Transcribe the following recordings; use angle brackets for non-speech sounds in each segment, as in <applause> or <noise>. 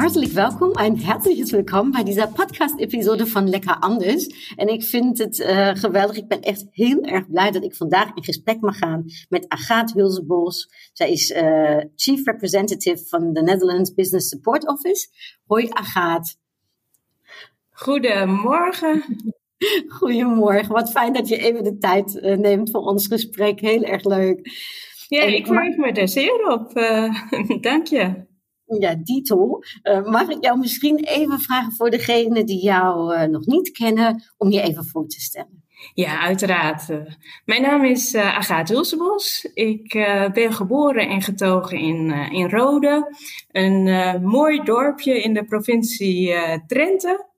Hartelijk welkom en herzliches welkom bij deze podcast-episode van Lekker Anders. En ik vind het uh, geweldig. Ik ben echt heel erg blij dat ik vandaag in gesprek mag gaan met Agathe Hulsebos. Zij is uh, Chief Representative van de Netherlands Business Support Office. Hoi Agathe. Goedemorgen. <laughs> Goedemorgen. Wat fijn dat je even de tijd uh, neemt voor ons gesprek. Heel erg leuk. Ja, en, ik verheug me er zeer op. <laughs> Dank je. Ja, Dito. Uh, mag ik jou misschien even vragen voor degenen die jou uh, nog niet kennen, om je even voor te stellen? Ja, uiteraard. Mijn naam is uh, Agathe Hulsebos. Ik ben geboren en getogen in, in Rode, een mooi dorpje in de provincie Drenthe.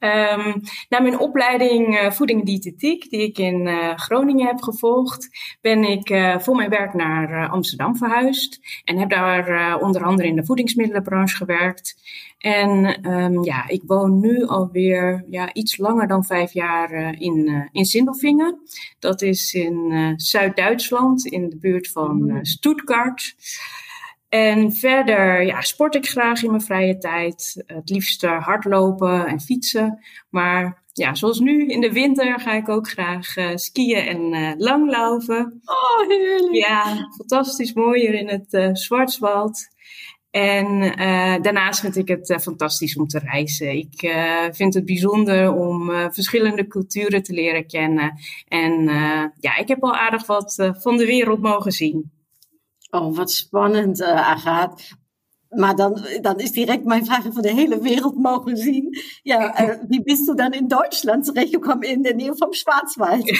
Um, na mijn opleiding uh, voeding en diëtetiek, die ik in uh, Groningen heb gevolgd, ben ik uh, voor mijn werk naar Amsterdam verhuisd. En heb daar onder andere in de voedingsmiddelenbranche gewerkt. En um, ja, ik woon nu alweer ja, iets langer dan vijf jaar in, in Sindelfingen. Dat is in Zuid-Duitsland, in de buurt van Stuttgart. En verder ja, sport ik graag in mijn vrije tijd. Het liefst hardlopen en fietsen. Maar ja, zoals nu in de winter ga ik ook graag uh, skiën en uh, langlopen. Oh, heerlijk. Ja, fantastisch mooi hier in het uh, Zwartswald. En daarnaast vind ik het fantastisch om te reizen. Ik vind het bijzonder om verschillende culturen te leren kennen. En ja, ik heb al aardig wat van de wereld mogen zien. Oh, wat spannend, uh, Agathe. Maar dan, dan is direct mijn vraag van de hele wereld mogen zien. Ja, uh, <laughs> wie bist du dan in Duitsland terechtgekomen in de Nähe vom Schwarzwald? <laughs>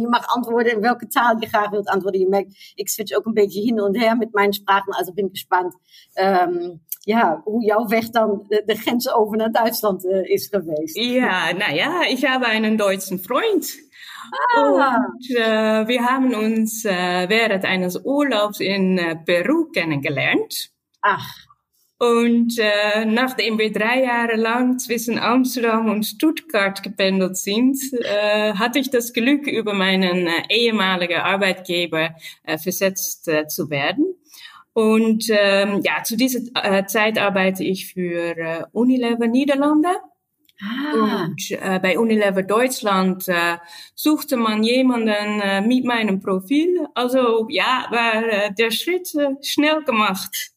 je mag antwoorden in welke taal je graag wilt antwoorden. Je merkt, ik switch ook een beetje hin en her met mijn sprachen, also ben gespannt. Um, ja, hoe jouw weg dan de, de grens over naar Duitsland uh, is geweest. Ja, nou ja, ik habe einen deutschen Freund. Ah. Und äh, wir haben uns äh, während eines Urlaubs in äh, Peru kennengelernt. Ach. Und äh, nachdem wir drei Jahre lang zwischen Amsterdam und Stuttgart gependelt sind, äh, hatte ich das Glück, über meinen äh, ehemaligen Arbeitgeber äh, versetzt äh, zu werden. Und ähm, ja, zu dieser äh, Zeit arbeite ich für äh, Unilever Niederlande. Ah. Und äh, bei Unilever Deutschland äh, suchte man jemanden äh, mit meinem Profil. Also ja, war äh, der Schritt äh, schnell gemacht.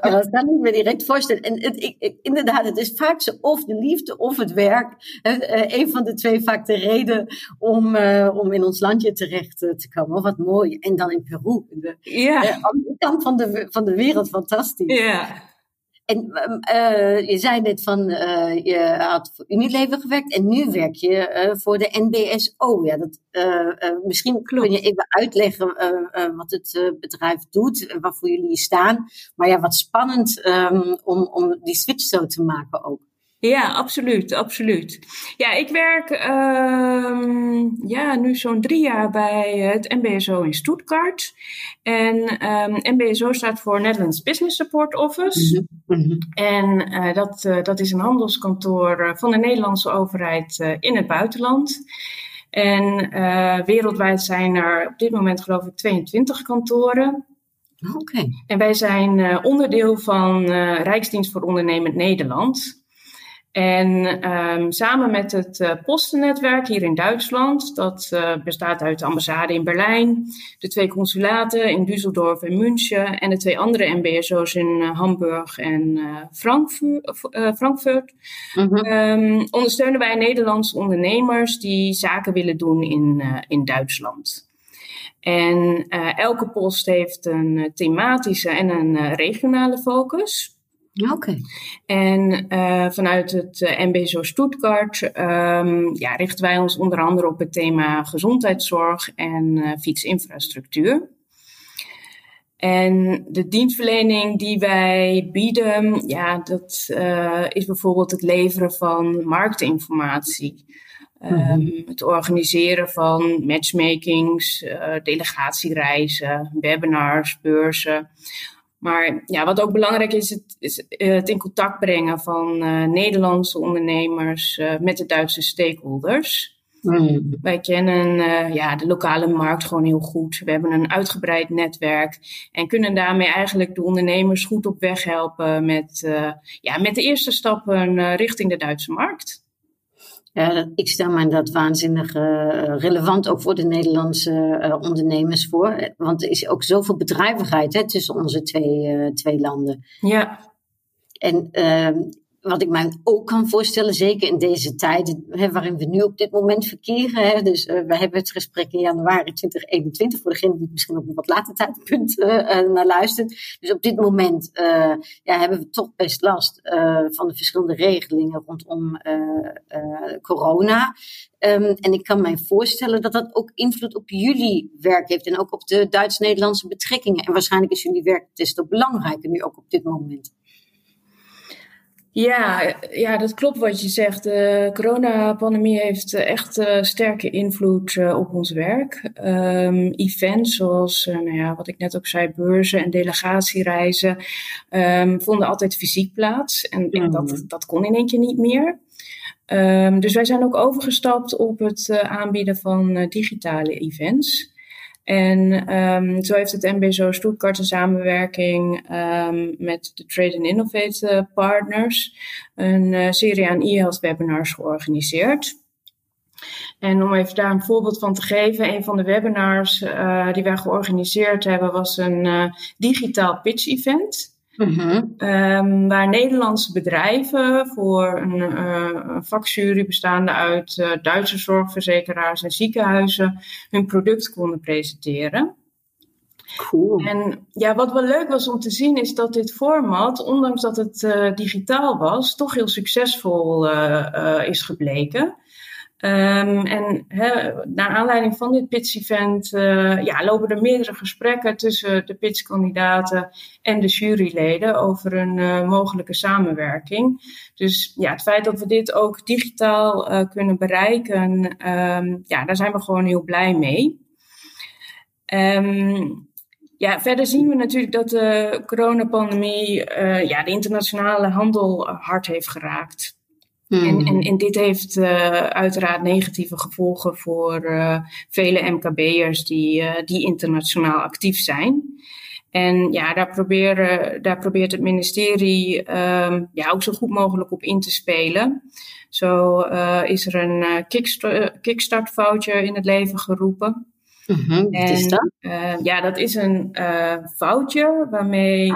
Dat kan ik me direct voorstellen. En het, ik, inderdaad, het is vaak zo of de liefde of het werk. Een van de twee vaak de reden om, uh, om in ons landje terecht te komen. Oh, wat mooi. En dan in Peru. De ja. andere kant van de, van de wereld, fantastisch. Ja. En uh, je zei net van, uh, je had voor Unilever gewerkt en nu werk je uh, voor de NBSO. Ja, dat, misschien Klopt. kun je even uitleggen wat het bedrijf doet, waarvoor jullie staan. Maar ja, wat spannend um, om, om die switch zo te maken ook. Ja, absoluut, absoluut. Ja, ik werk um, ja, nu zo'n drie jaar bij het MBSO in Stuttgart. En um, MBSO staat voor Netherlands Business Support Office. Mm -hmm. En uh, dat, uh, dat is een handelskantoor van de Nederlandse overheid uh, in het buitenland. En wereldwijd zijn er op dit moment geloof ik 22 kantoren. Oké. Okay. En wij zijn onderdeel van Rijksdienst voor Ondernemend Nederland. En um, samen met het uh, postennetwerk hier in Duitsland, dat uh, bestaat uit de ambassade in Berlijn, de twee consulaten in Düsseldorf en München en de twee andere MBSO's in uh, Hamburg en Frankfurt, Frankfurt mm -hmm. um, ondersteunen wij Nederlandse ondernemers die zaken willen doen in, in Duitsland. En elke post heeft een thematische en een regionale focus. Oké. Okay. En uh, vanuit het uh, MBSO Stuttgart um, ja, richten wij ons onder andere op het thema gezondheidszorg en uh, fietsinfrastructuur. En de dienstverlening die wij bieden, ja, dat is bijvoorbeeld het leveren van marktinformatie. Mm -hmm. um, het organiseren van matchmakings, delegatiereizen, webinars, beurzen. Maar ja, wat ook belangrijk is, het, is het in contact brengen van Nederlandse ondernemers met de Duitse stakeholders. Mm. Wij kennen uh, ja, de lokale markt gewoon heel goed. We hebben een uitgebreid netwerk en kunnen daarmee eigenlijk de ondernemers goed op weg helpen met, ja, met de eerste stappen richting de Duitse markt. Ja, ik stel me dat waanzinnig relevant ook voor de Nederlandse ondernemers voor. Want er is ook zoveel bedrijvigheid hè, tussen onze twee, twee landen. Ja. En ehm, wat ik mij ook kan voorstellen, zeker in deze tijd hè, waarin we nu op dit moment verkeren. Hè, dus uh, we hebben het gesprek in januari 2021, voor degene die misschien op een wat later tijdpunt uh, naar luistert. Dus op dit moment ja, hebben we toch best last van de verschillende regelingen rondom corona. Um, en ik kan mij voorstellen dat dat ook invloed op jullie werk heeft en ook op de Duits-Nederlandse betrekkingen. En waarschijnlijk is jullie werk des te belangrijker nu ook op dit moment. Ja, ja, dat klopt wat je zegt. De coronapandemie heeft eh, echt uh, sterke invloed uh, op ons werk. Um, events zoals, uh, nou ja, wat ik net ook zei, beurzen en delegatiereizen um, vonden altijd fysiek plaats. En, en dat, dat kon in één keer niet meer. Um, dus wij zijn ook overgestapt op het aanbieden van digitale events. En um, zo heeft het MBSO Stuttgart een samenwerking um, met de Trade and Innovate partners een uh, serie aan e-health webinars georganiseerd. En om even daar een voorbeeld van te geven, een van de webinars uh, die wij georganiseerd hebben was een uh, digitaal pitch event. Mm waar Nederlandse bedrijven voor een, uh, een vakjury bestaande uit uh, Duitse zorgverzekeraars en ziekenhuizen hun product konden presenteren. Cool. En ja, wat wel leuk was om te zien is dat dit format, ondanks dat het uh, digitaal was, toch heel succesvol is gebleken. Um, en naar aanleiding van dit pitch-event uh, ja, lopen er meerdere gesprekken tussen de pitchkandidaten en de juryleden over een uh, mogelijke samenwerking. Dus ja, het feit dat we dit ook digitaal uh, kunnen bereiken, um, ja, daar zijn we gewoon heel blij mee. Um, ja, verder zien we natuurlijk dat de coronapandemie ja, de internationale handel hard heeft geraakt. En, en, hmm. en, dit heeft uh, uiteraard negatieve gevolgen voor uh, vele MKB'ers die, uh, die internationaal actief zijn. En ja, daar, proberen, daar probeert het ministerie um, ja, ook zo goed mogelijk op in te spelen. Zo is er een kickstart, voucher in het leven geroepen. Mm-hmm, wat is dat? ja, dat is een voucher waarmee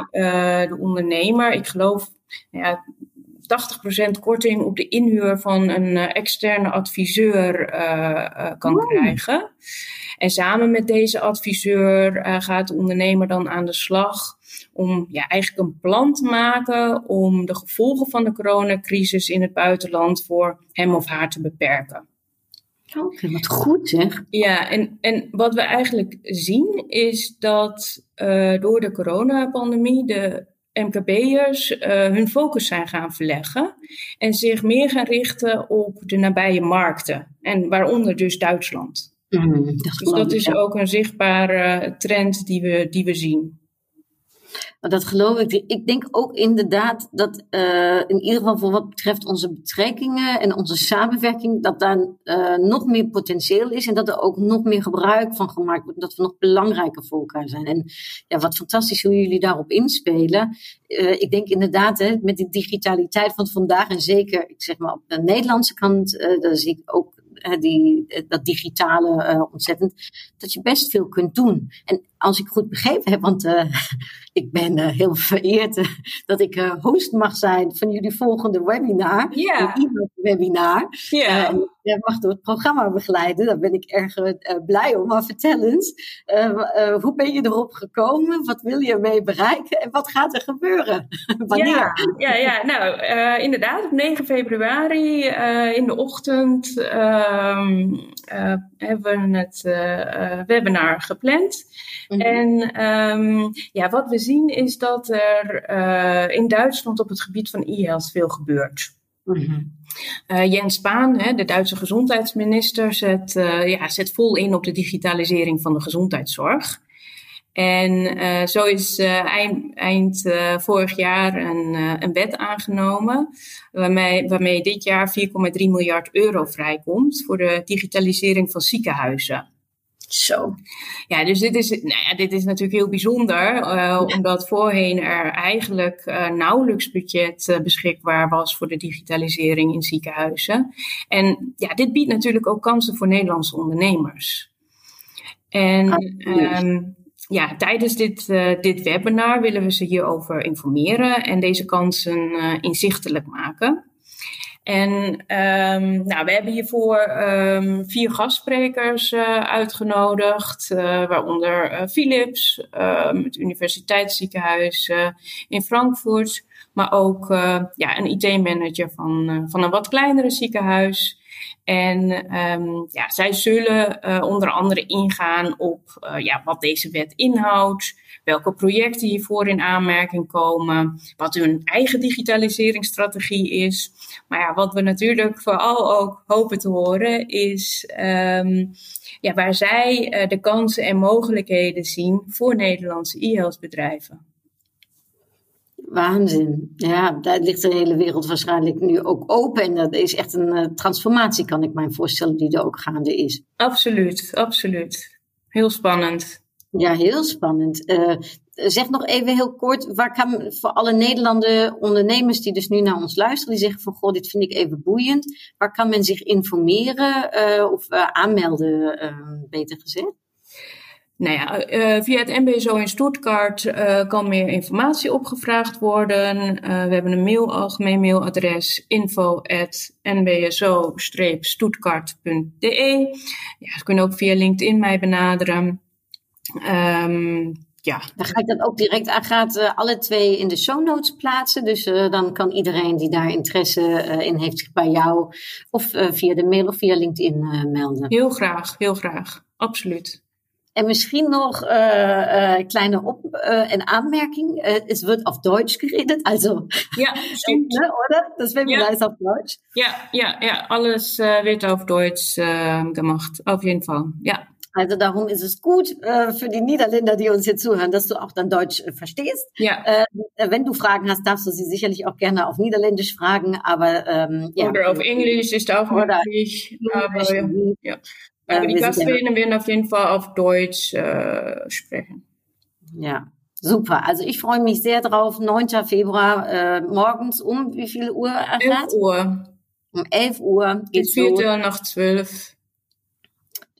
de ondernemer, ik geloof, ja, 80% korting op de inhuur van een uh, externe adviseur uh, kan oh. krijgen. En samen met deze adviseur gaat de ondernemer dan aan de slag om ja, eigenlijk een plan te maken om de gevolgen van de coronacrisis in het buitenland voor hem of haar te beperken. Oké, okay, wat goed zeg. Ja, en, en wat we eigenlijk zien is dat uh, door de coronapandemie de MKB'ers uh, hun focus zijn gaan verleggen en zich meer gaan richten op de nabije markten. En waaronder dus Duitsland. Mm, dat dus dat is ook een zichtbare trend die we, die we zien. Dat geloof ik. Ik denk ook inderdaad dat uh, in ieder geval voor wat betreft onze betrekkingen en onze samenwerking, dat daar uh, nog meer potentieel is en dat er ook nog meer gebruik van gemaakt wordt. Dat we nog belangrijker voor elkaar zijn. En ja, wat fantastisch hoe jullie daarop inspelen. Uh, ik denk inderdaad, hè, met de digitaliteit van vandaag en zeker, ik zeg maar op de Nederlandse kant, daar zie ik ook die, dat digitale ontzettend, dat je best veel kunt doen. En als ik goed begrepen heb, want ik ben uh, heel vereerd dat ik host mag zijn van jullie volgende webinar. Ja. webinar. Ja. jij mag door het programma begeleiden. Daar ben ik erg blij om. Maar vertel eens, hoe ben je erop gekomen? Wat wil je ermee bereiken? En wat gaat er gebeuren? <laughs> Wanneer? Ja, ja, ja. nou inderdaad, op 9 februari in de ochtend Ehm, eh, hebben we het eh, eh, webinar gepland. Mhm. En ehm, ja, wat we zien is dat er in Duitsland op het gebied van e-health veel gebeurt. Mhm. Jens Spaan, hè, de Duitse gezondheidsminister, zet, ja, zet vol in op de digitalisering van de gezondheidszorg. En uh, zo is uh, eind, eind uh, vorig jaar een, een wet aangenomen, waarmee, waarmee dit jaar 4,3 miljard euro vrijkomt voor de digitalisering van ziekenhuizen. Zo. Ja, dus dit is, nou ja, dit is natuurlijk heel bijzonder, uh, omdat voorheen er eigenlijk uh, nauwelijks budget uh, beschikbaar was voor de digitalisering in ziekenhuizen. En ja, dit biedt natuurlijk ook kansen voor Nederlandse ondernemers. En um, ja, tijdens dit, dit webinar willen we ze hierover informeren en deze kansen inzichtelijk maken. En um, nou, we hebben hiervoor um, vier gastsprekers uh, uitgenodigd, uh, waaronder uh, Philips, ehm, het Universiteitsziekenhuis in Frankfurt, maar ook ja, een IT-manager van, van een wat kleinere ziekenhuis. En ja, zij zullen onder andere ingaan op ja, wat deze wet inhoudt, welke projecten hiervoor in aanmerking komen, wat hun eigen digitaliseringsstrategie is. Maar ja, wat we natuurlijk vooral ook hopen te horen is um, ja, waar zij uh, de kansen en mogelijkheden zien voor Nederlandse e-health bedrijven. Waanzin. Ja, daar ligt de hele wereld waarschijnlijk nu ook open. En dat is echt een uh, transformatie, kan ik mij voorstellen, die er ook gaande is. Absoluut, absoluut. Heel spannend. Ja, heel spannend. Uh, zeg nog even heel kort, waar kan voor alle Nederlandse ondernemers die dus nu naar ons luisteren, die zeggen van goh, dit vind ik even boeiend. Waar kan men zich informeren uh, of aanmelden, beter gezegd? Nou ja, via het MBSO in Stuttgart kan meer informatie opgevraagd worden. We hebben een mail, algemeen mailadres info.nbso-stuttgart.de. Ja, ze kunnen ook via LinkedIn mij benaderen. Um, ja. Dan ga ik dat ook direct aan gaat alle twee in de show notes plaatsen. Dus dan kan iedereen die daar interesse in heeft zich bij jou of via de mail of via LinkedIn melden. Heel graag, heel graag. Absoluut. En misschien nog äh, kleine Op in Anmerkung. Äh, es wird auf Deutsch geredet, also ja, stimmt. ne, oder? Das Webinar ja. ist auf Deutsch. Ja, ja, ja. Alles wird auf Deutsch gemacht, auf jeden Fall. Ja. Also darum ist es gut äh, für die Niederländer, die uns hier zuhören, dass du auch dann Deutsch äh, verstehst. Ja. Äh, wenn du Fragen hast, darfst du sie sicherlich auch gerne auf Niederländisch fragen, aber ähm, ja. Oder auf Englisch ist auch möglich. Aber, ja. Aber die Gastredner werden auf jeden Fall auf Deutsch äh, sprechen. Ja, super. Also ich freue mich sehr drauf. 9. Februar äh, morgens um wie viel Uhr? 11 Uhr. Um 11 Uhr geht's Viertel nach 12.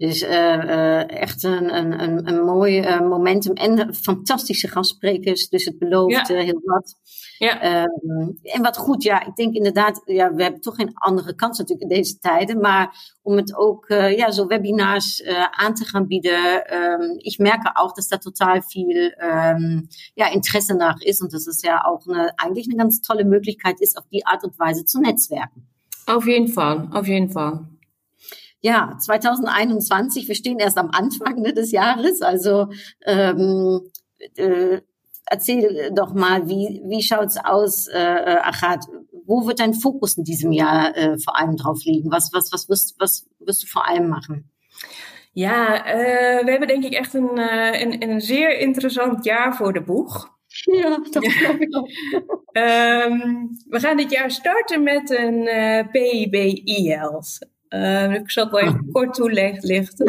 Dus uh, uh, echt een, een, een, een mooi uh, momentum en fantastische gastsprekers. Dus het belooft ja. heel wat. Ja. Ehm, en wat goed, ja, ik denk inderdaad, ja, we hebben toch geen andere kans natuurlijk in deze tijden. Maar om het ook, ja, zo webinars aan te gaan bieden. Um, ich merke auch, dass da total viel um, ja, Interesse nach ist und dass es ja auch eine, eigentlich eine ganz tolle Möglichkeit ist, auf die Art und Weise zu netzwerken. Auf jeden Fall, auf jeden Fall ja, 2021, wir stehen erst am Anfang ne, des Jahres, also ähm, äh, erzähl doch mal, wie, wie schaut's aus, äh, Achat? Wo wird dein Fokus in diesem Jahr äh, vor allem drauf liegen? Was, was, was, wirst, was wirst du vor allem machen? Ja, uh, we hebben denk ik echt een, uh, een, een zeer interessant jaar voor de boeg. Ja, dat geloof ik ook. um, <laughs> we gaan dit jaar starten met een uh, PIB e-health. Uh, ik zal het wel even kort toelichten.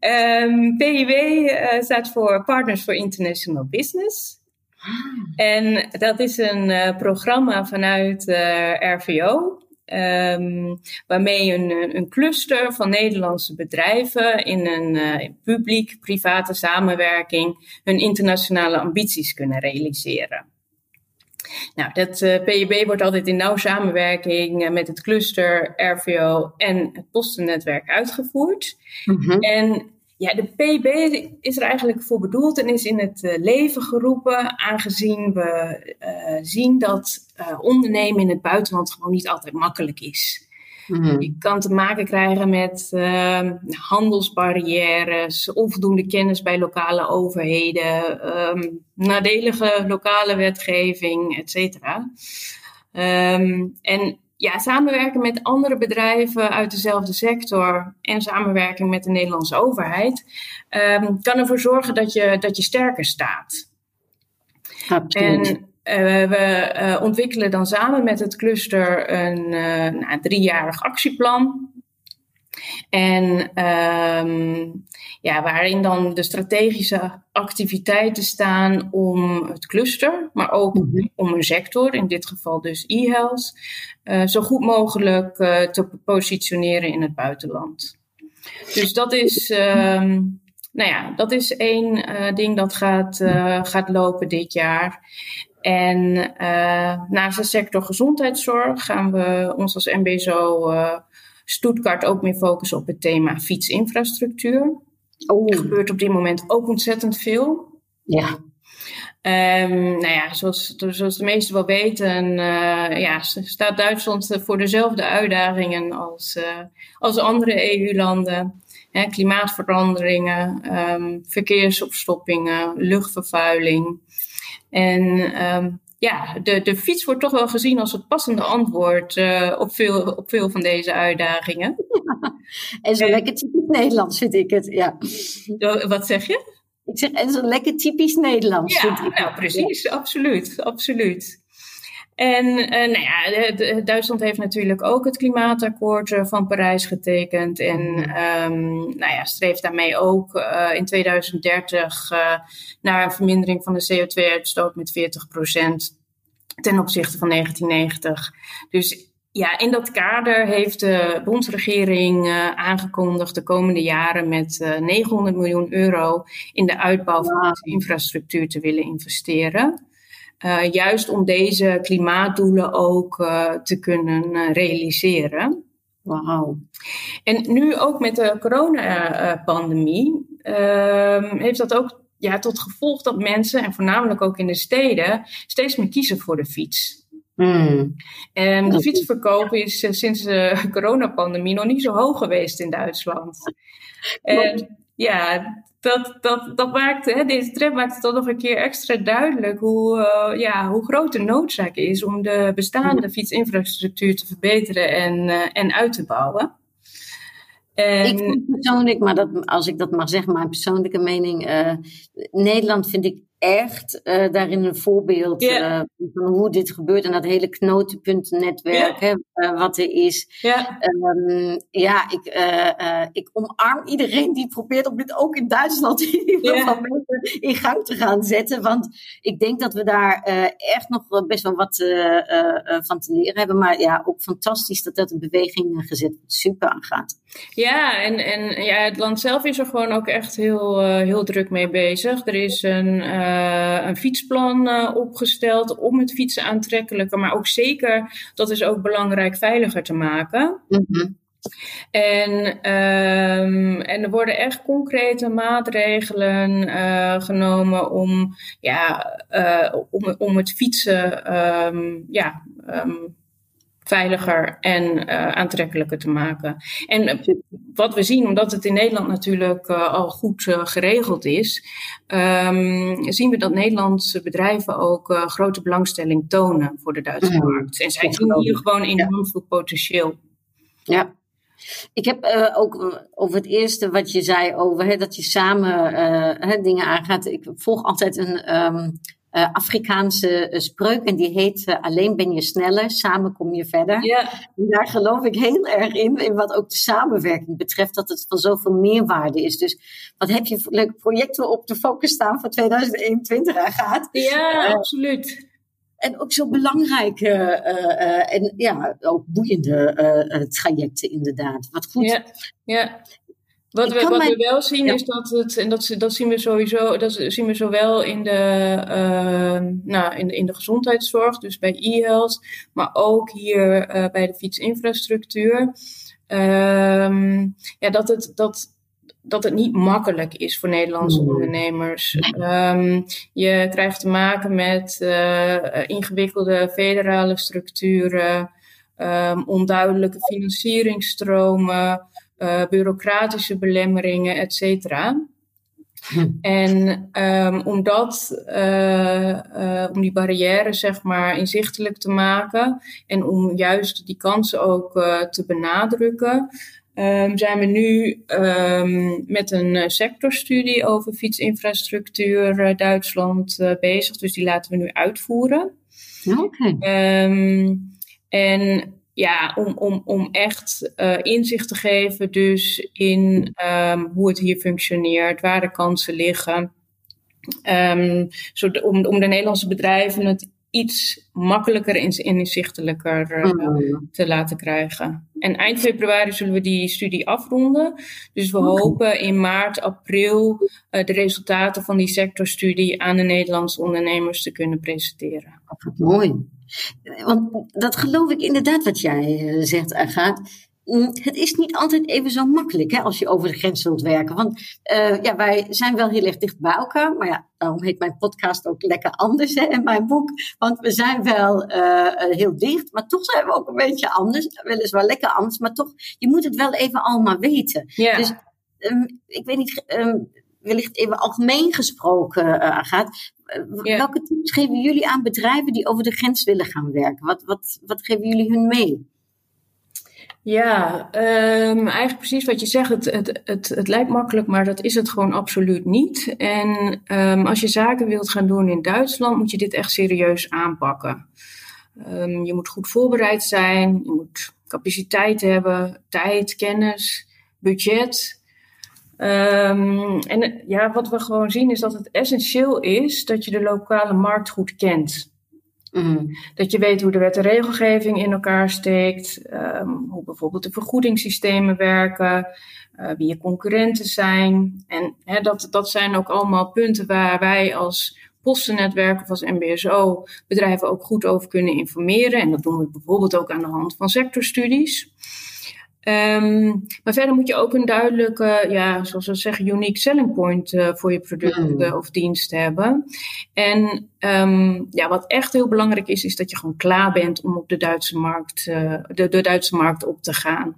um, <laughs> PIW uh, staat voor Partners for International Business. En dat is een uh, programma vanuit RVO. Um, waarmee een, een cluster van Nederlandse bedrijven in een publiek-private samenwerking hun internationale ambities kunnen realiseren. Nou, dat uh, PIB wordt altijd in nauwe samenwerking uh, met het cluster, RVO en het postennetwerk uitgevoerd. Mhm. En ja, de PIB is er eigenlijk voor bedoeld en is in het uh, leven geroepen, aangezien we zien dat ondernemen in het buitenland gewoon niet altijd makkelijk is. Mhm. Je kan te maken krijgen met uh, handelsbarrières, onvoldoende kennis bij lokale overheden, um, nadelige lokale wetgeving, et cetera. Um, en ja, samenwerken met andere bedrijven uit dezelfde sector en samenwerking met de Nederlandse overheid um, kan ervoor zorgen dat je, dat je sterker staat. Absoluut. En uh, we uh, ontwikkelen dan samen met het cluster een uh, nou, driejarig actieplan. En um, ja, waarin dan de strategische activiteiten staan om het cluster, maar ook mm -hmm. om een sector, in dit geval dus e-health, zo goed mogelijk te positioneren in het buitenland. Dus dat is, um, nou ja, dat is één ding dat gaat, gaat lopen dit jaar. En uh, naast de sector gezondheidszorg gaan we ons als MBSO uh, Stuttgart ook meer focussen op het thema fietsinfrastructuur. Oh. Er gebeurt op dit moment ook ontzettend veel. Ja. Um, nou ja, zoals, zoals de meesten wel weten, uh, ja, staat Duitsland voor dezelfde uitdagingen als, als andere EU-landen. klimaatveranderingen, um, verkeersopstoppingen, luchtvervuiling. En um, ja, de, de fiets wordt toch wel gezien als het passende antwoord uh, op, veel, op veel van deze uitdagingen. Ja, <laughs> en zo en, lekker typisch Nederlands vind ik het, ja. Wat zeg je? Ik zeg, en zo lekker typisch Nederlands ja, vind ik nou, precies, absoluut, absoluut. En uh, nou ja, Duitsland heeft natuurlijk ook het klimaatakkoord uh, van Parijs getekend. En um, nou ja, streeft daarmee ook uh, in 2030 naar een vermindering van de CO2-uitstoot met 40% ten opzichte van 1990. Dus ja, in dat kader heeft de bondsregering uh, aangekondigd de komende jaren met uh, 900 miljoen euro in de uitbouw van de infrastructuur te willen investeren. Uh, juist om deze klimaatdoelen ook uh, te kunnen uh, realiseren. Wauw. En nu ook met de coronapandemie heeft dat ook ja, tot gevolg dat mensen, en voornamelijk ook in de steden, steeds meer kiezen voor de fiets. Mm. En de fietsverkoop is sinds de <laughs> coronapandemie nog niet zo hoog geweest in Duitsland. En ja, dat, dat, dat maakt, hè, deze trend maakt het dan nog een keer extra duidelijk hoe, uh, ja, hoe groot de noodzaak is om de bestaande fietsinfrastructuur te verbeteren en, uh, en uit te bouwen. En... Ik vind persoonlijk, maar dat, als ik dat mag zeggen, mijn persoonlijke mening, uh, Nederland vind ik echt uh, daarin een voorbeeld yeah. uh, van hoe dit gebeurt en dat hele knotenpuntennetwerk yeah. hè, uh, wat er is. Yeah. Um, ja, ik, ik omarm iedereen die probeert om dit ook in Duitsland in gang te gaan zetten. Want ik denk dat we daar echt nog best wel wat van te leren hebben. Maar ja, ook fantastisch dat dat een beweging gezet wordt. Super aangaat. Ja, en, en ja, het land zelf is er gewoon ook echt heel, heel druk mee bezig. Er is een uh, een fietsplan uh, opgesteld om het fietsen aantrekkelijker, maar ook zeker, dat is ook belangrijk, veiliger te maken. Mm -hmm. En, um, en er worden echt concrete maatregelen uh, genomen om, ja, om, om het fietsen um, ja, um, veiliger en uh, aantrekkelijker te maken. En uh, wat we zien, omdat het in Nederland natuurlijk uh, al goed geregeld is, um, zien we dat Nederlandse bedrijven ook grote belangstelling tonen voor de Duitse markt. En zij zien hier gewoon enorm veel potentieel. Ja. Ik heb uh, ook over het eerste wat je zei over hè, dat je samen uh, dingen aangaat. Ik volg altijd een um, uh, Afrikaanse spreuk en die heet alleen ben je sneller, samen kom je verder. Ja. En daar geloof ik heel erg in, in wat ook de samenwerking betreft, dat het van zoveel meerwaarde is. Dus wat heb je voor leuke projecten op de focus staan voor 2021 gaat? Ja, absoluut. En ook zo belangrijke en ja, ook boeiende trajecten inderdaad. Wat goed. Ja, ja. Wat, we, wat mijn... we wel zien ja. is dat het, en dat, dat zien we sowieso, dat zien we zowel in de, nou, in de, in de gezondheidszorg, dus bij e-health, maar ook hier bij de fietsinfrastructuur. Ehm, ja, dat het, dat, dat het niet makkelijk is voor Nederlandse ondernemers. Um, je krijgt te maken met uh, ingewikkelde federale structuren, um, onduidelijke financieringsstromen, uh, bureaucratische belemmeringen, et cetera. Hm. En um, om, dat, uh, om die barrière zeg maar inzichtelijk te maken en om juist die kansen ook uh, te benadrukken, um, zijn we nu um, met een sectorstudie over fietsinfrastructuur Duitsland bezig. Dus die laten we nu uitvoeren. Oké. Okay. en ja, om, om, om echt uh, inzicht te geven dus in um, hoe het hier functioneert, waar de kansen liggen. Um, zo om, om de Nederlandse bedrijven het iets makkelijker en inzichtelijker uh, mm. te laten krijgen. En eind februari zullen we die studie afronden. Dus we okay. hopen in maart, april uh, de resultaten van die sectorstudie aan de Nederlandse ondernemers te kunnen presenteren. Mooi. Want dat geloof ik inderdaad wat jij uh, zegt, Agathe. Mm, het is niet altijd even zo makkelijk hè, als je over de grens wilt werken. Want uh, ja, wij zijn wel heel erg dicht bij elkaar. Maar ja, daarom heet mijn podcast ook lekker anders hè, en mijn boek. Want we zijn wel uh, heel dicht, maar toch zijn we ook een beetje anders. Weliswaar lekker anders, maar toch, je moet het wel even allemaal weten. Dus um, ik weet niet, um, wellicht even algemeen gesproken, uh, Agathe. Ja. Welke tips geven jullie aan bedrijven die over de grens willen gaan werken? Wat, wat, wat geven jullie hun mee? Ja, um, eigenlijk precies wat je zegt. Het, het, het, het lijkt makkelijk, maar dat is het gewoon absoluut niet. En um, als je zaken wilt gaan doen in Duitsland, moet je dit echt serieus aanpakken. Um, je moet goed voorbereid zijn, je moet capaciteit hebben, tijd, kennis, budget. Um, en ja, wat we gewoon zien is dat het essentieel is dat je de lokale markt goed kent. Mm. Dat je weet hoe de wet en regelgeving in elkaar steekt, um, hoe bijvoorbeeld de vergoedingssystemen werken, uh, wie je concurrenten zijn. En hè, dat, dat zijn ook allemaal punten waar wij als postennetwerk of als MBSO bedrijven ook goed over kunnen informeren. En dat doen we bijvoorbeeld ook aan de hand van sectorstudies. Um, maar verder moet je ook een duidelijke, ja, zoals we zeggen, unique selling point uh, voor je product uh, of dienst hebben. En um, ja, wat echt heel belangrijk is, is dat je gewoon klaar bent om op de Duitse markt, uh, de, de Duitse markt op te gaan.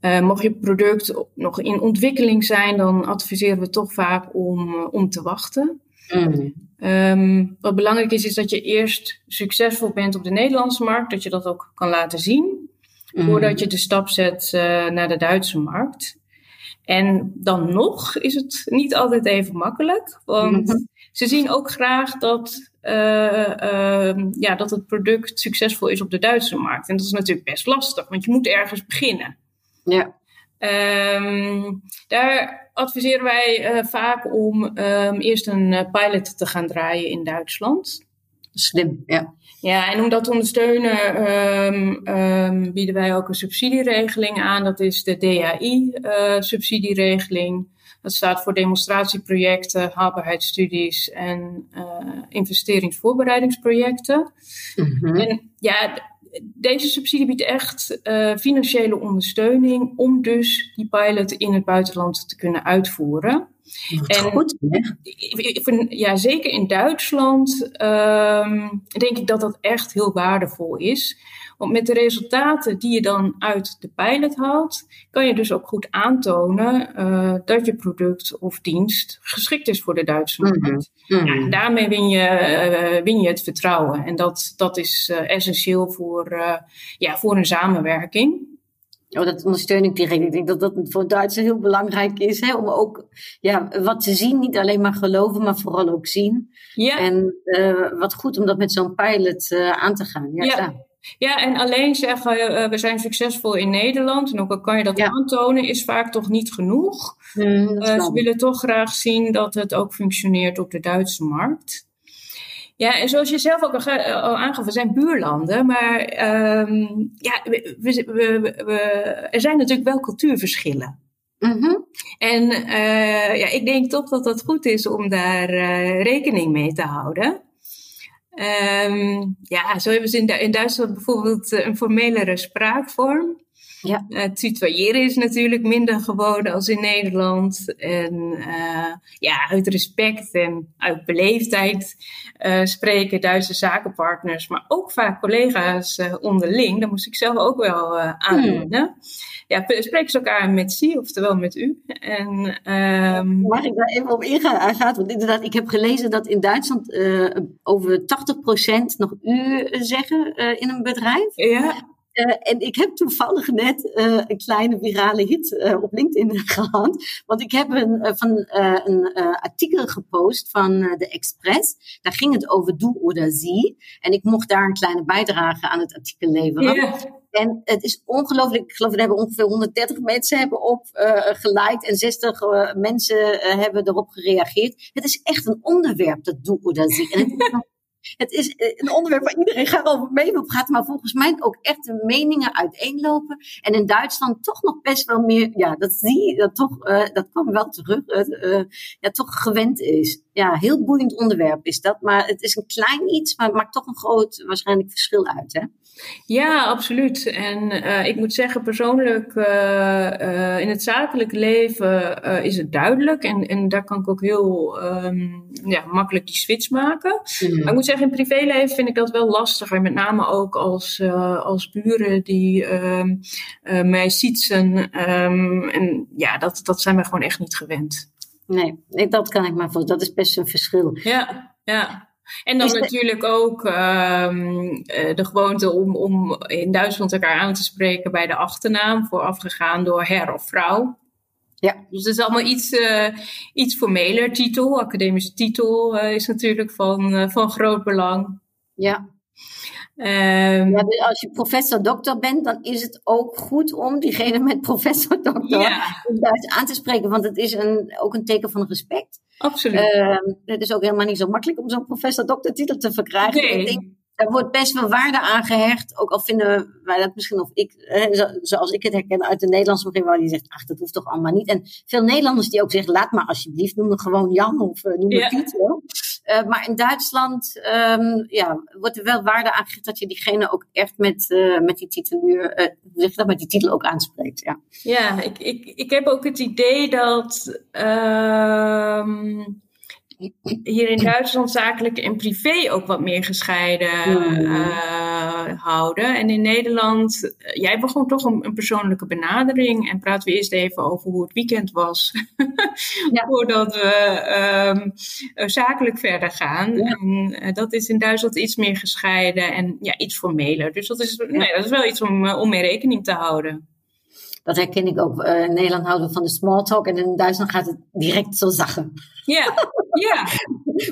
mocht je product nog in ontwikkeling zijn, dan adviseren we toch vaak om, om te wachten. Mm. Um, wat belangrijk is, is dat je eerst succesvol bent op de Nederlandse markt, dat je dat ook kan laten zien voordat je de stap zet uh, naar de Duitse markt. En dan nog is het niet altijd even makkelijk, want ze zien ook graag dat, uh, uh, ja, dat het product succesvol is op de Duitse markt. En dat is natuurlijk best lastig, want je moet ergens beginnen. Ja. Um, daar adviseren wij uh, vaak om um, eerst een pilot te gaan draaien in Duitsland. Slim, ja. Ja, en om dat te ondersteunen um, um, bieden wij ook een subsidieregeling aan. Dat is de DAI-subsidieregeling. Uh, dat staat voor demonstratieprojecten, haalbaarheidsstudies en uh, investeringsvoorbereidingsprojecten. Mm-hmm. En ja, deze subsidie biedt echt uh, financiële ondersteuning om dus die pilot in het buitenland te kunnen uitvoeren. En goed, ja, zeker in Duitsland um, denk ik dat dat echt heel waardevol is. Want met de resultaten die je dan uit de pilot haalt, kan je dus ook goed aantonen uh, dat je product of dienst geschikt is voor de Duitse markt. Mm-hmm. Ja, daarmee win je, uh, win je het vertrouwen. En dat, dat is uh, essentieel voor, ja, voor een samenwerking. Oh, dat ondersteun ik direct. Ik denk dat dat voor Duitsers heel belangrijk is. Hè? Om ook ja, wat te zien, niet alleen maar geloven, maar vooral ook zien. Ja. En uh, wat goed om dat met zo'n pilot uh, aan te gaan. Ja, ja. ja, en alleen zeggen uh, we zijn succesvol in Nederland. En ook al kan je dat ja. aantonen, is vaak toch niet genoeg. Mm, ze willen toch graag zien dat het ook functioneert op de Duitse markt. Ja, en zoals je zelf ook al, aangaf, we zijn buurlanden, maar um, ja, we, we, we, er zijn natuurlijk wel cultuurverschillen. Mm-hmm. En uh, ja, ik denk toch dat het goed is om daar uh, rekening mee te houden. Um, ja, zo hebben ze in, in Duitsland bijvoorbeeld een formelere spraakvorm. Ja. Het tutoyeren is natuurlijk minder geworden als in Nederland. En ja, uit respect en uit beleefdheid spreken Duitse zakenpartners, maar ook vaak collega's onderling. Daar moest ik zelf ook wel aan doen. Hmm. Ja, spreken ze elkaar met zie, oftewel met u. En, um... Mag ik daar even op ingaan? Want inderdaad, ik heb gelezen dat in Duitsland over 80% nog u zeggen in een bedrijf. Ja. Uh, en ik heb toevallig net uh, een kleine virale hit uh, op LinkedIn <laughs> gehad. Want ik heb een, van, een artikel gepost van de Express. Daar ging het over doe oder zie. En ik mocht daar een kleine bijdrage aan het artikel leveren. Yeah. En het is ongelooflijk. Ik geloof dat hebben ongeveer 130 mensen hebben op geliked en 60 mensen hebben erop gereageerd. Het is echt een onderwerp, dat doe oder zie. En het is <laughs> het is eh, een onderwerp waar iedereen graag over mee wil praten, maar volgens mij ook echt de meningen uiteenlopen. En in Duitsland toch nog best wel meer, ja, dat zie je, dat, toch, uh, dat kwam wel terug, uh, ja, toch gewend is. Ja, heel boeiend onderwerp is dat, maar het is een klein iets, maar het maakt toch een groot waarschijnlijk verschil uit, hè? Ja, absoluut. En uh, ik moet zeggen, persoonlijk, uh, uh, in het zakelijke leven is het duidelijk. En, en daar kan ik ook heel um, ja, makkelijk die switch maken. Mm. Maar ik moet zeggen, in privéleven vind ik dat wel lastiger. Met name ook als, als buren die um, mij sietsen. Um, en ja, dat, dat zijn we gewoon echt niet gewend. Nee, dat kan ik maar voor. Dat is best een verschil. Ja, ja. En dan natuurlijk ook um, de gewoonte om, om in Duitsland elkaar aan te spreken bij de achternaam, voorafgegaan door her of vrouw. Ja. Dus het is allemaal iets, uh, iets formeler titel. Academische titel uh, is natuurlijk van, uh, van groot belang. Ja. Um, ja, dus als je professor-dokter bent, dan is het ook goed om diegene met professor-dokter ja. Duits aan te spreken. Want het is een, ook een teken van respect. Absoluut. Uh, het is ook helemaal niet zo makkelijk om zo'n professor-dokter-titel te verkrijgen. Nee. Ik denk, er wordt best wel waarde aan gehecht. Ook al vinden wij dat misschien, of ik, zoals ik het herken uit de Nederlandse omgeving, die zegt, ach, dat hoeft toch allemaal niet. En veel Nederlanders die ook zeggen, laat maar alsjeblieft, noem me gewoon Jan of uh, noem me Ja. Piet. hoor. Uh, maar in Duitsland um, ja, wordt er wel waarde aangegeven dat je diegene ook echt met, uh, met die titeluur, hoe zeg dat, met die titel ook aanspreekt. Ja. Ja, ik, ik, ik heb ook het idee dat ehm hier in Duitsland zakelijk en privé ook wat meer gescheiden uh, houden. En in Nederland, uh, jij begon toch een, een, persoonlijke benadering. En praten we eerst even over hoe het weekend was. <laughs> Ja. Voordat we um, zakelijk verder gaan. Ja. En uh, dat is in Duitsland iets meer gescheiden en ja, iets formeler. Dus dat is, nee, dat is wel iets om, om mee rekening te houden. Dat herken ik ook. Uh, in Nederland houden we van de small talk en in Duitsland gaat het direct zo zachen. Ja, <laughs> ja.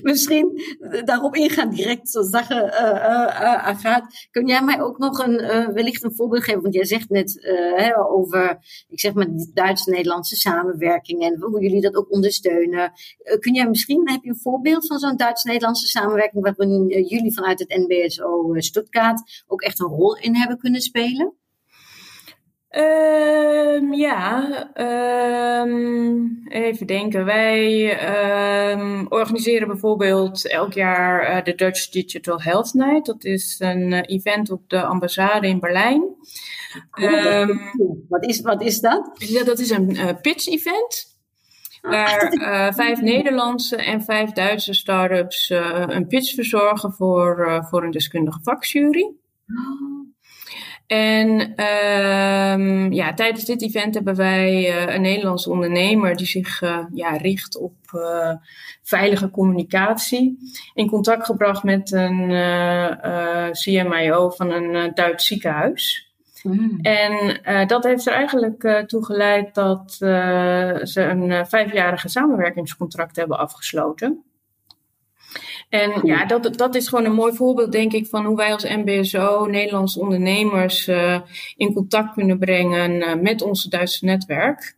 Misschien daarop ingaan, direct zo zachen uh, uh, gaat. Kun jij mij ook nog een, wellicht een voorbeeld geven? Want jij zegt net hè, over, ik zeg maar, Duits-Nederlandse samenwerking en hoe jullie dat ook ondersteunen. kun jij misschien, heb je een voorbeeld van zo'n Duits-Nederlandse samenwerking waarin jullie vanuit het NBSO Stuttgart ook echt een rol in hebben kunnen spelen? Um, ja, um, even denken. Wij um, organiseren bijvoorbeeld elk jaar uh, de Dutch Digital Health Night. Dat is een uh, event op de ambassade in Berlijn. Wat, is, wat is dat? Ja, dat is een uh, pitch-event. Waar uh, vijf Nederlandse en vijf Duitse start-ups een pitch verzorgen voor, voor een deskundige vakjury. Oh. En um, ja, tijdens dit event hebben wij uh, een Nederlandse ondernemer die zich uh, ja, richt op uh, veilige communicatie. In contact gebracht met een CMIO van een Duits ziekenhuis. Mm. En dat heeft er eigenlijk toe geleid dat ze een vijfjarige samenwerkingscontract hebben afgesloten. En ja, dat, dat is gewoon een mooi voorbeeld, denk ik, van hoe wij als MBSO Nederlandse ondernemers uh, in contact kunnen brengen uh, met ons Duitse netwerk.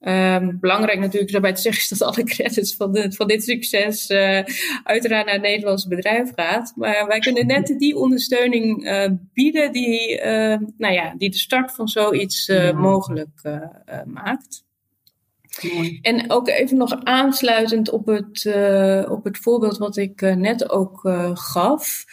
Um, belangrijk natuurlijk daarbij te <laughs> zeggen is dat alle credits van, de, van dit succes uh, uiteraard naar het Nederlandse bedrijf gaat. Maar wij kunnen net <laughs> die ondersteuning bieden die, nou ja, die de start van zoiets mogelijk maakt. Mooi. En ook even nog aansluitend op het, uh, op het voorbeeld wat ik uh, net ook uh, gaf.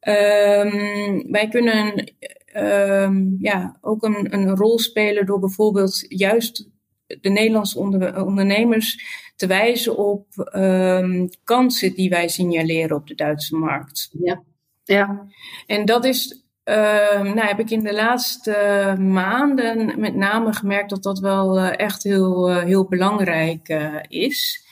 Um, wij kunnen ehm, ja, ook een, een rol spelen door bijvoorbeeld juist de Nederlandse ondernemers te wijzen op um, kansen die wij signaleren op de Duitse markt. Ja. ja. En dat is Uh, nou heb ik in de laatste maanden met name gemerkt dat dat wel uh, echt heel, uh, heel belangrijk eh, is.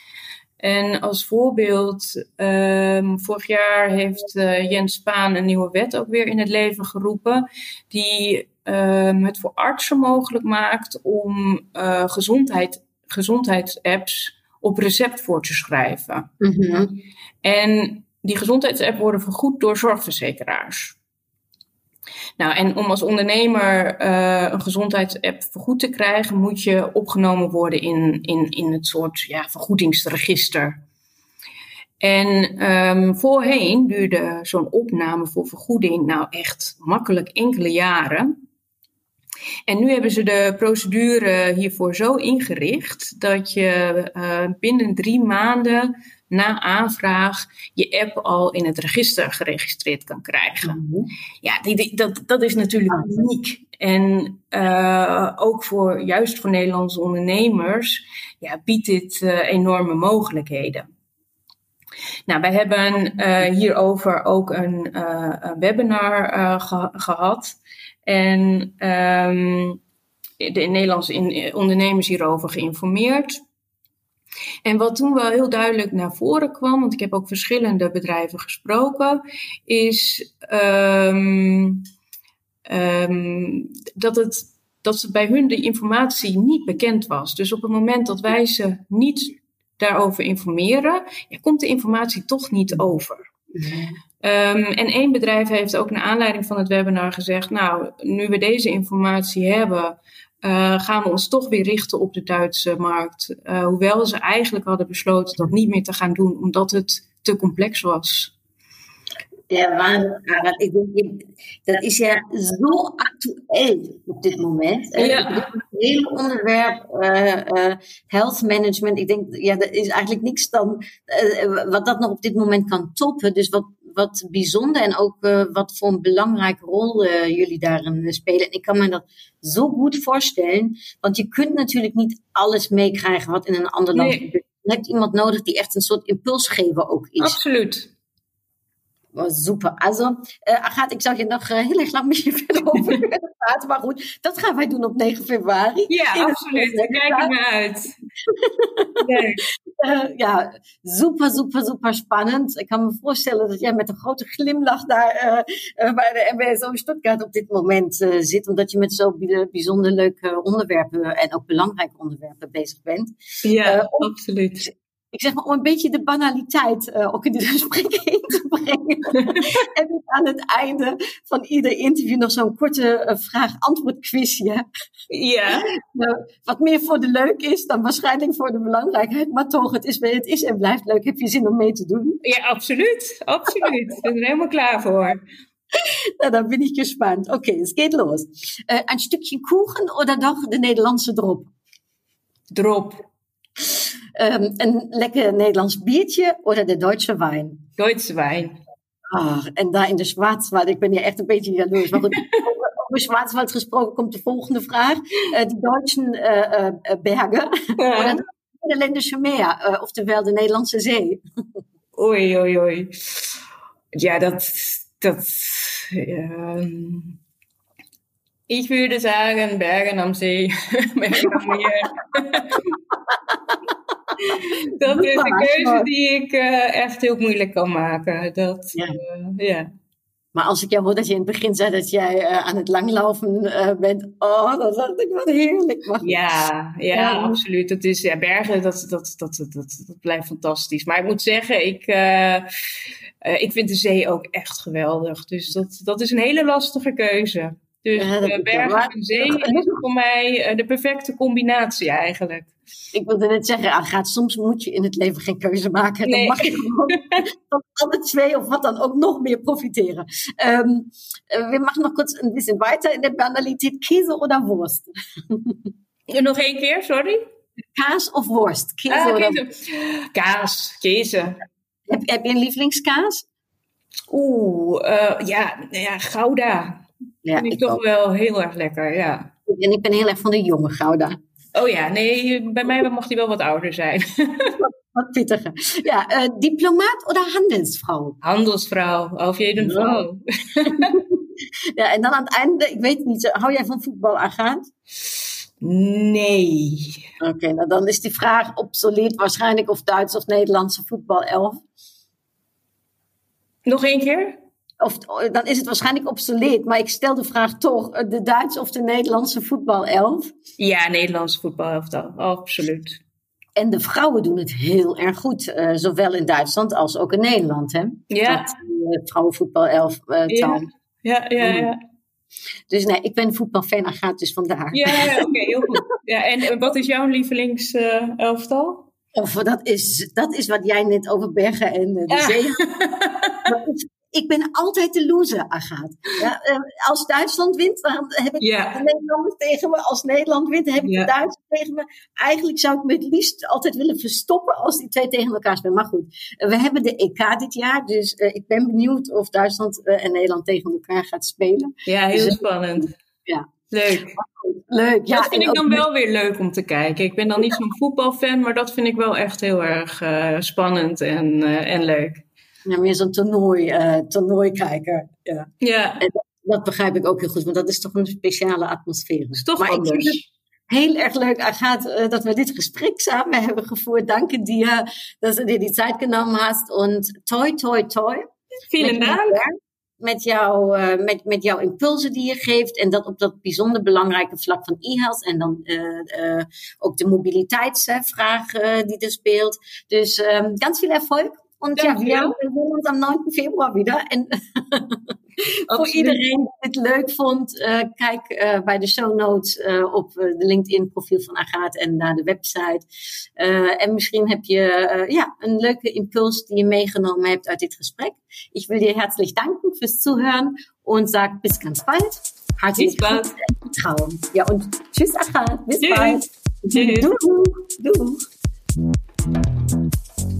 En als voorbeeld, ehm, vorig jaar heeft Jens Spaan een nieuwe wet ook weer in het leven geroepen, die ehm, het voor artsen mogelijk maakt om gezondheid, gezondheidsapps op recept voor te schrijven. -hmm. En die gezondheidsapps worden vergoed door zorgverzekeraars. Nou, en om als ondernemer uh, een gezondheidsapp vergoed te krijgen, moet je opgenomen worden in, in, in het soort ja, vergoedingsregister. En um, voorheen duurde zo'n opname voor vergoeding nou echt makkelijk enkele jaren. En nu hebben ze de procedure hiervoor zo ingericht dat je uh, binnen drie maanden na aanvraag je app al in het register geregistreerd kan krijgen. Mhm. Ja, die, die, dat, dat is natuurlijk uniek. En uh, ook voor, juist voor Nederlandse ondernemers ja, biedt dit uh, enorme mogelijkheden. Nou, wij hebben uh, hierover ook een, een webinar ge gehad. En um, de Nederlandse in, ondernemers hierover geïnformeerd. En wat toen wel heel duidelijk naar voren kwam, want ik heb ook verschillende bedrijven gesproken, is um, um, dat, het, dat bij hun de informatie niet bekend was. Dus op het moment dat wij ze niet daarover informeren, ja, komt de informatie toch niet over. Um, en één bedrijf heeft ook naar aanleiding van het webinar gezegd: Nou, nu we deze informatie hebben, uh, gaan we ons toch weer richten op de Duitse markt. Uh, hoewel ze eigenlijk hadden besloten dat niet meer te gaan doen, omdat het te complex was. Ja, waar, ik denk, dat is ja zo actueel op dit moment. Ja. Het hele onderwerp uh, health management, ik denk, ja, er is eigenlijk niks dan wat dat nog op dit moment kan toppen. Dus wat, wat bijzonder en ook uh, wat voor een belangrijke rol uh, jullie daarin spelen. En ik kan me dat zo goed voorstellen, want je kunt natuurlijk niet alles meekrijgen wat in een ander land Nee. gebeurt. Je hebt iemand nodig die echt een soort impulsgever ook is. Absoluut. Oh, super. Also, uh, Agathe, ik zou je nog uh, heel erg lang je <laughs> verder over <laughs> willen praten. Maar goed, dat gaan wij doen op 9 februari. Ja, In absoluut. Kijk naar uit. <laughs> Nee. Uh, ja, super, super, super spannend. Ik kan me voorstellen dat jij met een grote glimlach daar bij de MBSO Stuttgart op dit moment zit. Omdat je met zo bijzonder leuke onderwerpen en ook belangrijke onderwerpen bezig bent. Ja, absoluut. Ik zeg maar om een beetje de banaliteit ook in dit <laughs> gesprek in te brengen. <laughs> heb ik aan het einde van ieder interview nog zo'n korte vraag-antwoord quizje. Ja. <laughs> Nou, wat meer voor de leuk is dan waarschijnlijk voor de belangrijkheid. Maar toch, het is, het is en blijft leuk. Heb je zin om mee te doen? Ja, absoluut. Absoluut. Ik ben er helemaal klaar voor. Na, dan bin ich gespannt. Okay, es geht los. Äh, ein Stückchen Kuchen oder doch de Nederlandse drop? Drop. Ähm, een lekker Nederlands biertje oder de Duitse Wein? Duitse wijn. Ah, en daar in de Schwarzwald, ik ben hier echt een beetje jaloers. Maar goed, over Schwarzwald gesproken komt de volgende vraag. Uh, die Duitse uh, uh, bergen, Ja. de Nederlandse meer, oftewel de Nederlandse zee. Oei, oei, oei. Ja, dat. dat ehm, ich würde sagen Bergen am See. Bergen am Meer. <laughs> dat is een keuze die ik eh, echt heel moeilijk kan maken. Dat, Ja. eh, ja. Maar als ik jou hoor dat je in het begin zei dat jij uh, aan het langlopen uh, bent, oh, dan dacht ik wat heerlijk. Ja, ja, Ja. absoluut. Dat is, ja, bergen, dat, dat, dat, dat, dat, dat blijft fantastisch. Maar ik moet zeggen, ik, eh, eh, ik vind de zee ook echt geweldig. Dus dat, dat is een hele lastige keuze. Dus Ja, eh, bergen en zee is voor mij eh, de perfecte combinatie eigenlijk. Ik wilde net zeggen, Agathe, soms moet je in het leven geen keuze maken. Dan mag je gewoon <laughs> van alle twee of wat dan ook nog meer profiteren. Um, we machen nog kurz een bisschen weiter in de banaliteit. Käse oder Wurst? Nog één keer, sorry. Kaas of worst? Käse Ah, oder keze. Kaas, keze. Heb, heb je een lievelingskaas? Oeh, eh, ja, nou ja, Gouda. Ja, vind ik, toch wel heel erg lekker, ja. En ik ben heel erg van de jonge Gouda. Oh ja, nee, bij mij mocht hij wel wat ouder zijn. <laughs> wat, pittiger. Ja, uh, diplomaat of handelsvrouw? Handelsvrouw, auf jeden Fall. ja, en dan aan het einde, ik weet niet, hou jij van voetbal, Agaat? Nee. Oké, nou dan is die vraag obsolet waarschijnlijk of Duits of Nederlandse voetbalelf. Nog één keer? Of, dan is het waarschijnlijk obsolet, maar ik stel de vraag toch: eh, de Duitse of de Nederlandse voetbalelf? Ja, Nederlandse voetbalelf absoluut. En de vrouwen doen het heel erg goed, uh, zowel in Duitsland als ook in Nederland. Hè? Ja. Dat uh, vrouwenvoetbalelf uh, ja. ja, ja, ja. Dus nee, ik ben voetbalfan en gaat dus vandaar. Ja, oké, heel goed. <laughs> Ja, en wat is jouw lievelingselftal? Of dat is, dat is wat jij net over bergen en de ja. zee <laughs> ik ben altijd de loser, Agathe. Ja, eh, als Duitsland wint, dan heb ik de Nederlanders tegen me. Als Nederland wint, dan heb ik de Duitsers tegen me. Eigenlijk zou ik me het liefst altijd willen verstoppen als die twee tegen elkaar spelen. Maar goed, we hebben de EK dit jaar. Dus uh, ik ben benieuwd of Duitsland uh, en Nederland tegen elkaar gaat spelen. Ja, heel dus, spannend. Ja. Leuk. Leuk. Ja, dat vind ik dan wel weer leuk om te kijken. Ik ben dan niet zo'n voetbalfan, maar dat vind ik wel echt heel erg spannend en, en leuk ja, meer zo'n toernooi, uh, toernooikijker. Ja. ja. En dat, dat, begrijp ik ook heel goed, want dat is toch een speciale atmosfeer. Is toch maar anders. ik vind het heel erg leuk, Agathe, uh, dat we dit gesprek samen hebben gevoerd. Dank dir, dat du dir die Zeit genommen hast. Und toi, toi, toi. Vielen Dank. Met, jou, uh, met, met jouw impulsen die je geeft. En dat op dat bijzonder belangrijke vlak van e-health. En dan uh, ook de mobiliteitsvraag die er speelt. Dus um, ganz viel Erfolg Und ja, wir sehen uns am 9. Februar wieder. Voor iedereen die het leuk vond, uh, kijk uh, bij de show notes uh, op de LinkedIn profiel van Agathe en naar de website. en misschien heb je ja, een leuke impuls die je meegenomen hebt uit dit gesprek. Ik wil je herzlich danken fürs Zuhören und sag bis ganz bald. Hartelijk bald. Traum. Ja, und tschüss Agathe. Bis tschüss. bald. Tschüss. Doeg. Doeg.